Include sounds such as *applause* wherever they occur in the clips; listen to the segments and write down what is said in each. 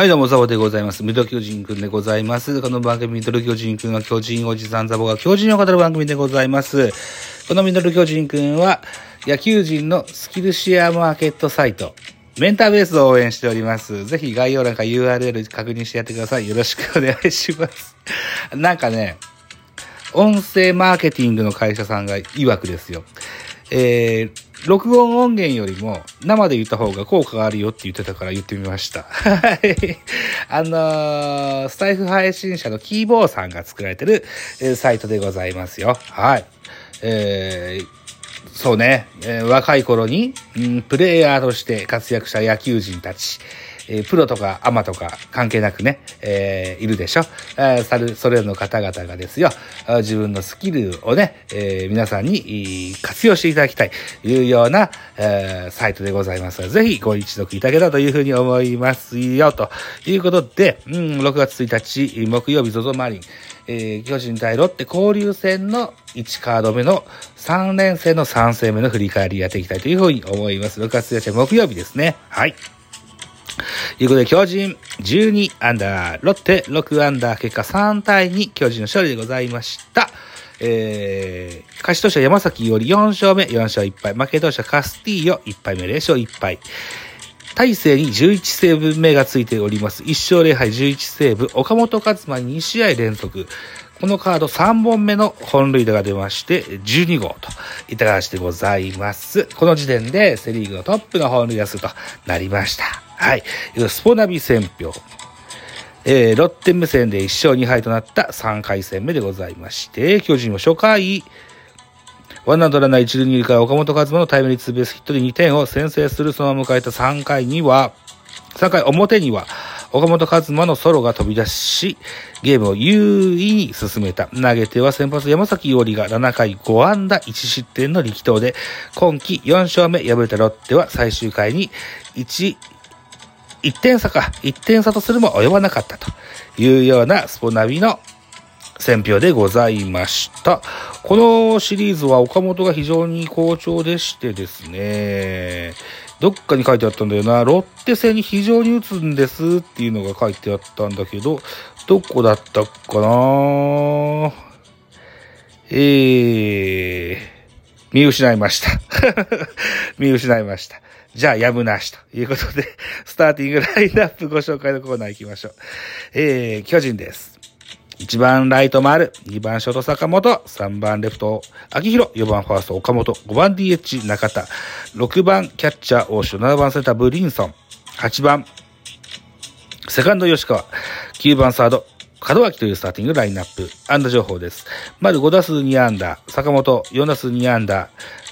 はい、どうも、ザボでございます。ミドル巨人くんでございます。この番組、ミドル巨人くんは巨人おじさんザボが巨人を語る番組でございます。このミドル巨人くんは、野球人のスキルシェアマーケットサイト、メンターベースを応援しております。ぜひ概要欄から URL 確認してやってください。よろしくお願いします。*laughs* なんかね、音声マーケティングの会社さんが曰くですよ。えー、録音音源よりも生で言った方が効果があるよって言ってたから言ってみました。はい。あのースタイフ配信者のキーボーさんが作られてる、えーサイトでございますよ。はい。えーそうね、えー若い頃に、うん、プレイヤーとして活躍した野球人たち、えプロとかアマとか関係なくね、えーいるでしょ？えーさるそれの方々がですよ、自分のスキルをね、えー皆さんに活用していただきたいというような、えーサイトでございます、ぜひご一読いただけたというふうに思いますよ、ということで、うん、6月1日、木曜日、ゾゾマリン、えー巨人対ロッテ交流戦の1カード目の3連戦の3戦目の振り返りやっていきたいというふうに思います。6月1日木曜日ですね。はい。ということで、巨人12アンダー、ロッテ6アンダー、結果3対2、巨人の勝利でございました。えー、勝ち投手は山崎より4勝目、4勝1敗。負け投手はカスティーヨ1敗目、0勝1敗。大勢に11セーブ目がついております。1勝0敗11セーブ。岡本和真に2試合連続。このカード3本目の本塁打が出まして、12号といった形でございます。この時点でセリーグのトップの本塁打数となりました。はい。スポナビ選票。えー、ロッテ無線で1勝2敗となった3回戦目でございまして、巨人は初回、ワンアウトランナー一塁二塁から岡本和真のタイムリーツーベースヒットで2点を先制するそのまま迎えた3回には、3回表には、岡本和真のソロが飛び出し、ゲームを優位に進めた。投げては先発山崎伊織が7回5安打1失点の力投で、今季4勝目敗れたロッテは最終回に1、1点差か、1点差とするも及ばなかったというようなスポナビの選票でございました。このシリーズは岡本が非常に好調でしてですね、どっかに書いてあったんだよな、ロッテ戦に非常に打つんですっていうのが書いてあったんだけど、どこだったかな？えー、見失いました。見失いました。じゃあ、やむなしということで、*laughs* スターティングラインナップご紹介のコーナー行きましょう。えー、巨人です。1番ライト丸、2番ショート坂本、3番レフト秋広、4番ファースト岡本、5番 DH 中田、6番キャッチャー大城、7番センターブリンソン、8番セカンド吉川、9番サード、門脇というスターティングラインナップ、安打情報です。丸5打数2安打、坂本4打数2安打、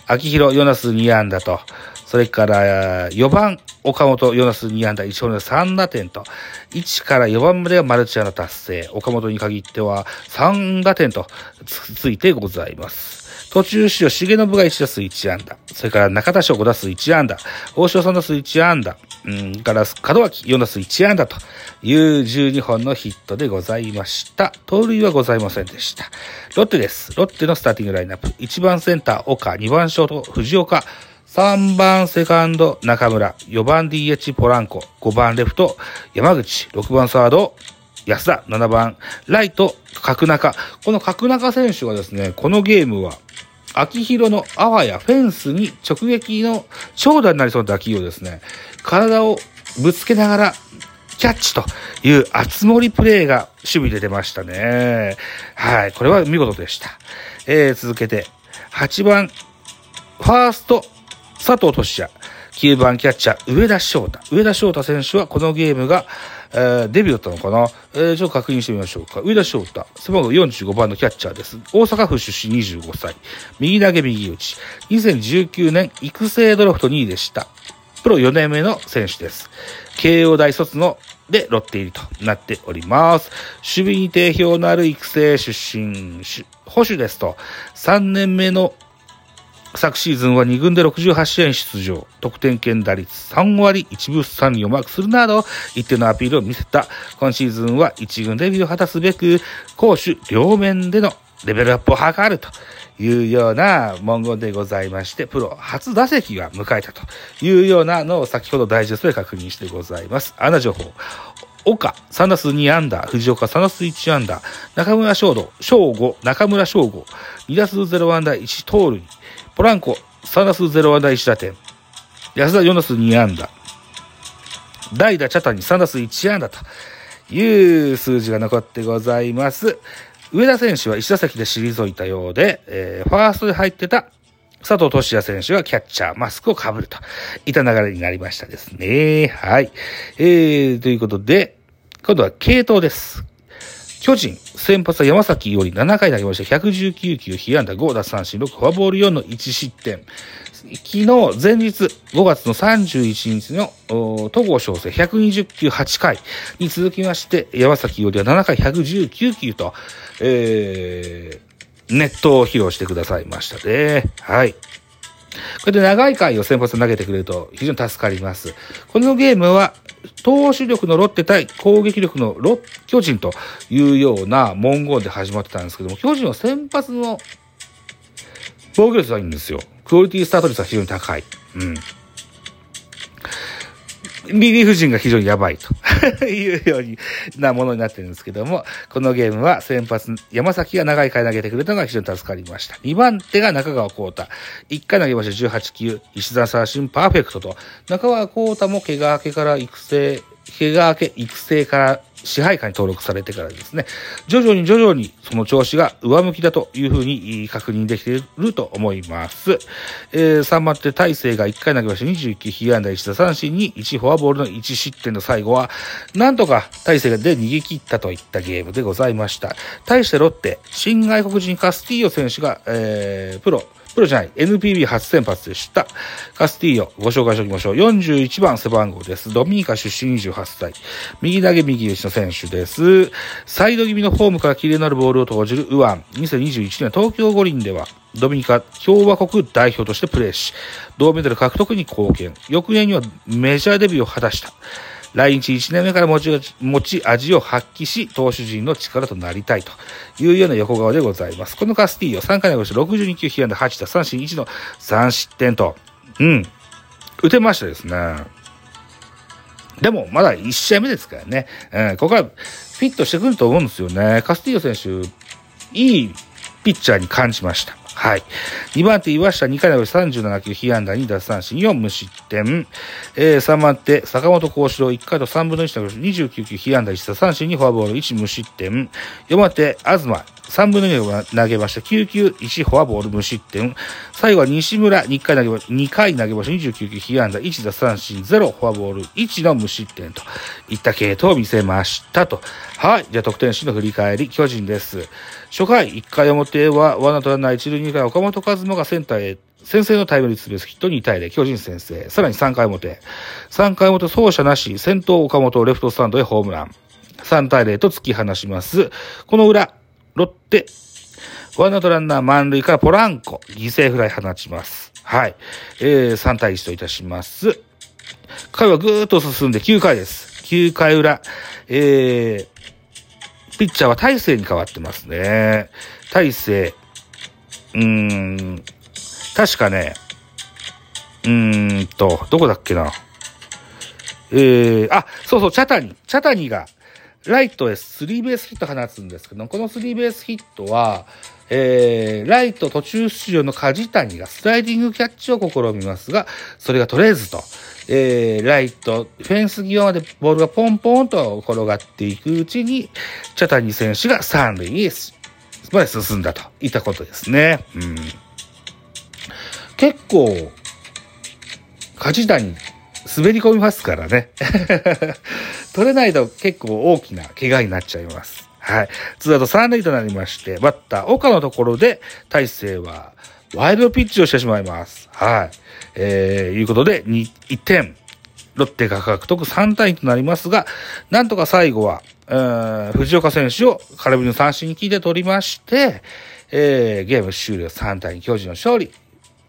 秋広4打数2安打と、それから4番岡本4打数2安打、1本で3打点と、1から4番まではマルチアの達成、岡本に限っては3打点とつついてございます。途中出場、重信が1打数1安打。それから中田翔5打数1安打。大城3打数1安打。うん、から、門脇4打数1安打という12本のヒットでございました。盗塁はございませんでした。ロッテです。ロッテのスターティングラインナップ。1番センター、岡。2番ショート、藤岡。3番セカンド、中村。4番 DH、ポランコ。5番レフト、山口。6番サード、安田。7番、ライト、角中。この角中選手はですね、このゲームは、秋広のあわやフェンスに直撃の長打になりそうな打球をですね、体をぶつけながらキャッチという熱盛プレーが守備で出ましたね。はい、これは見事でした。えー、続けて、8番、ファースト、佐藤俊也。9番キャッチャー、上田翔太。上田翔太選手はこのゲームが、えーデビューだったのかな、えーちょっと確認してみましょうか。上田翔太、背番号45番のキャッチャーです。大阪府出身25歳。右投げ右打ち。2019年育成ドラフト2位でした。ププロ4年目の選手です。慶応大卒のでロッテ入りとなっております。守備に定評のある育成出身、保守ですと、3年目の昨シーズンは2軍で68試合出場、得点圏打率3割1分3厘をマークするなど、一定のアピールを見せた、今シーズンは1軍デビューを果たすべく、攻守両面でのレベルアップを図るというような文言でございまして、プロ初打席が迎えたというようなのを先ほどダイジェストで確認してございます。アナ情報。岡、3打数2安打、藤岡3打数1安打、中村翔吾、翔吾、中村翔吾、2打数0安打1盗塁、ポランコ、3打数0安打1打点。安田4打数2安打。代打茶谷3打数1安打という数字が残ってございます。上田選手は1打席で退いたようで、えー、ファーストで入ってた佐藤俊也選手がキャッチャー、マスクを被るといった流れになりましたですね。はい。えー、ということで、今度は系統です。巨人、先発は山崎より7回投げました。119球、被安打5奪三振6、フォアボール4の1失点。昨日、前日、5月の31日の、戸郷翔征120球8回に続きまして、山崎よりは7回119球と、えー、ネットを披露してくださいましたね。はい。これで長い回を先発投げてくれると非常に助かります。このゲームは、投手力のロッテ対攻撃力のロ巨人というような文言で始まってたんですけども、巨人は先発の防御率はいいんですよ。クオリティスタート率は非常に高い。うん。リリーフ陣が非常にやばいと *laughs* いうようなものになってるんですけども、このゲームは先発、山崎が長い回投げてくれたのが非常に助かりました。2番手が中川幸太。1回投げました18球、石田三振パーフェクトと、中川幸太も怪我明けから育成、怪我明け育成から支配下に登録されてからですね、徐々に徐々にその調子が上向きだというふうに確認できていると思います。えー、3番手大勢が1回投げました21球、被安打1打三振に1フォアボールの1失点の最後は、なんとか大勢で逃げ切ったといったゲームでございました。対してロッテ、新外国人カスティーヨ選手が、えー、プロ、プロじゃない、NPB 初先発でした。カスティーヨ、ご紹介しておきましょう。41番背番号です。ドミニカ出身28歳。右投げ右打ちの選手です。サイド気味のフォームからキレのあるボールを投じるウアン。2021年東京五輪では、ドミニカ共和国代表としてプレーし、銅メダル獲得に貢献。翌年にはメジャーデビューを果たした。来日1年目から持ち持ち味を発揮し、投手陣の力となりたいというような横顔でございます。このカスティーヨ、3回投げました62球、被安打8打三振1の3失点と、うん、打てましたですね。でも、まだ1試合目ですからね。うん、ここはフィットしてくると思うんですよね。カスティーヨ選手、いいピッチャーに感じました。はい。2番手、岩下2回投げ37球、被安打2奪三振4無失点。えー、3番手、坂本幸四郎1回と3分の1投げ29球、被安打1奪三振にフォアボール1無失点。4番手、東、3分の2を投げました。9球、1フォアボール無失点。最後は西村、2回投げま2回投げました。29球、被安打1奪三振0、フォアボール1の無失点といった系統を見せましたと。はい。じゃあ得点シーンの振り返り、巨人です。初回、1回表は、ワンアウトランナー1塁2回、岡本和真がセンターへ、先制のタイムリーツーベースヒット2対0、巨人先制。さらに3回表。3回表、走者なし、先頭岡本レフトスタンドへホームラン。3対0と突き放します。この裏、ロッテ、ワンアウトランナー満塁からポランコ、犠牲フライ放ちます。はい。えー、3対1といたします。回はぐーっと進んで9回です。9回裏、えー、ピッチャーは大勢に変わってますね。大勢、うーん、確かね、うーんと、どこだっけな。えー、あ、そうそう、チャタニ。チャタニが、ライトへスリーベースヒット放つんですけど、このスリーベースヒットは、えー、ライト途中出場の梶谷がスライディングキャッチを試みますが、それが取れずと、えー、ライト、フェンス際までボールがポンポンと転がっていくうちに、チャタニ選手が三塁にまで進んだといったことですね。うん、結構、梶谷、滑り込みますからね。取れないと結構大きな怪我になっちゃいます。はい。ツーアウト三塁となりまして、バッター、岡のところで、大勢は、ワイルドピッチをしてしまいます。はい。えー、いうことで、2、1点。ロッテが獲得3対2となりますが、なんとか最後は、えー、藤岡選手を空振りの三振機で取りまして、えー、ゲーム終了3対2、巨人の勝利。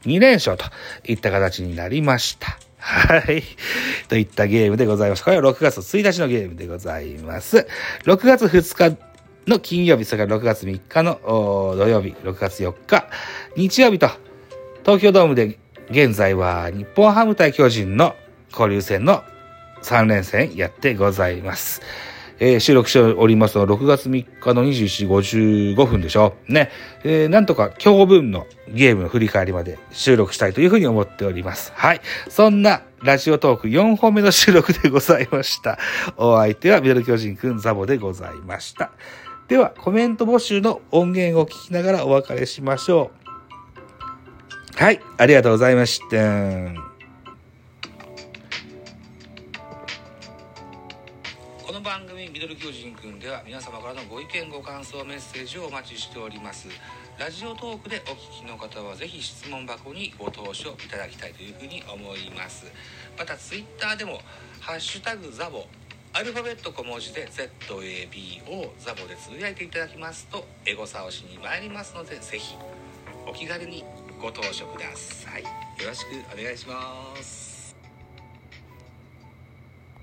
2連勝といった形になりました。はい。といったゲームでございます。これは6月1日のゲームでございます。6月2日の金曜日、それから6月3日の土曜日、6月4日、日曜日と、東京ドームで現在は日本ハム対巨人の交流戦の3連戦やってございます。えー収録しておりますのは6月3日の21時55分でしょね。えーなんとか今日分のゲームの振り返りまで収録したいというふうに思っております。はい。そんなラジオトーク4本目の収録でございました。お相手はミドル巨人くんザボでございました。では、コメント募集の音源を聞きながらお別れしましょう。はい。ありがとうございました。ミドル巨人くん」では皆様からのご意見ご感想メッセージをお待ちしております。ラジオトークでお聞きの方はぜひ質問箱にご投書いただきたいというふうに思います。またツイッターでも「ハッシュタグザボ」アルファベット小文字で ZABO ザボでつぶやいていただきますとエゴサをしに参りますのでぜひお気軽にご投書ください。よろしくお願いします。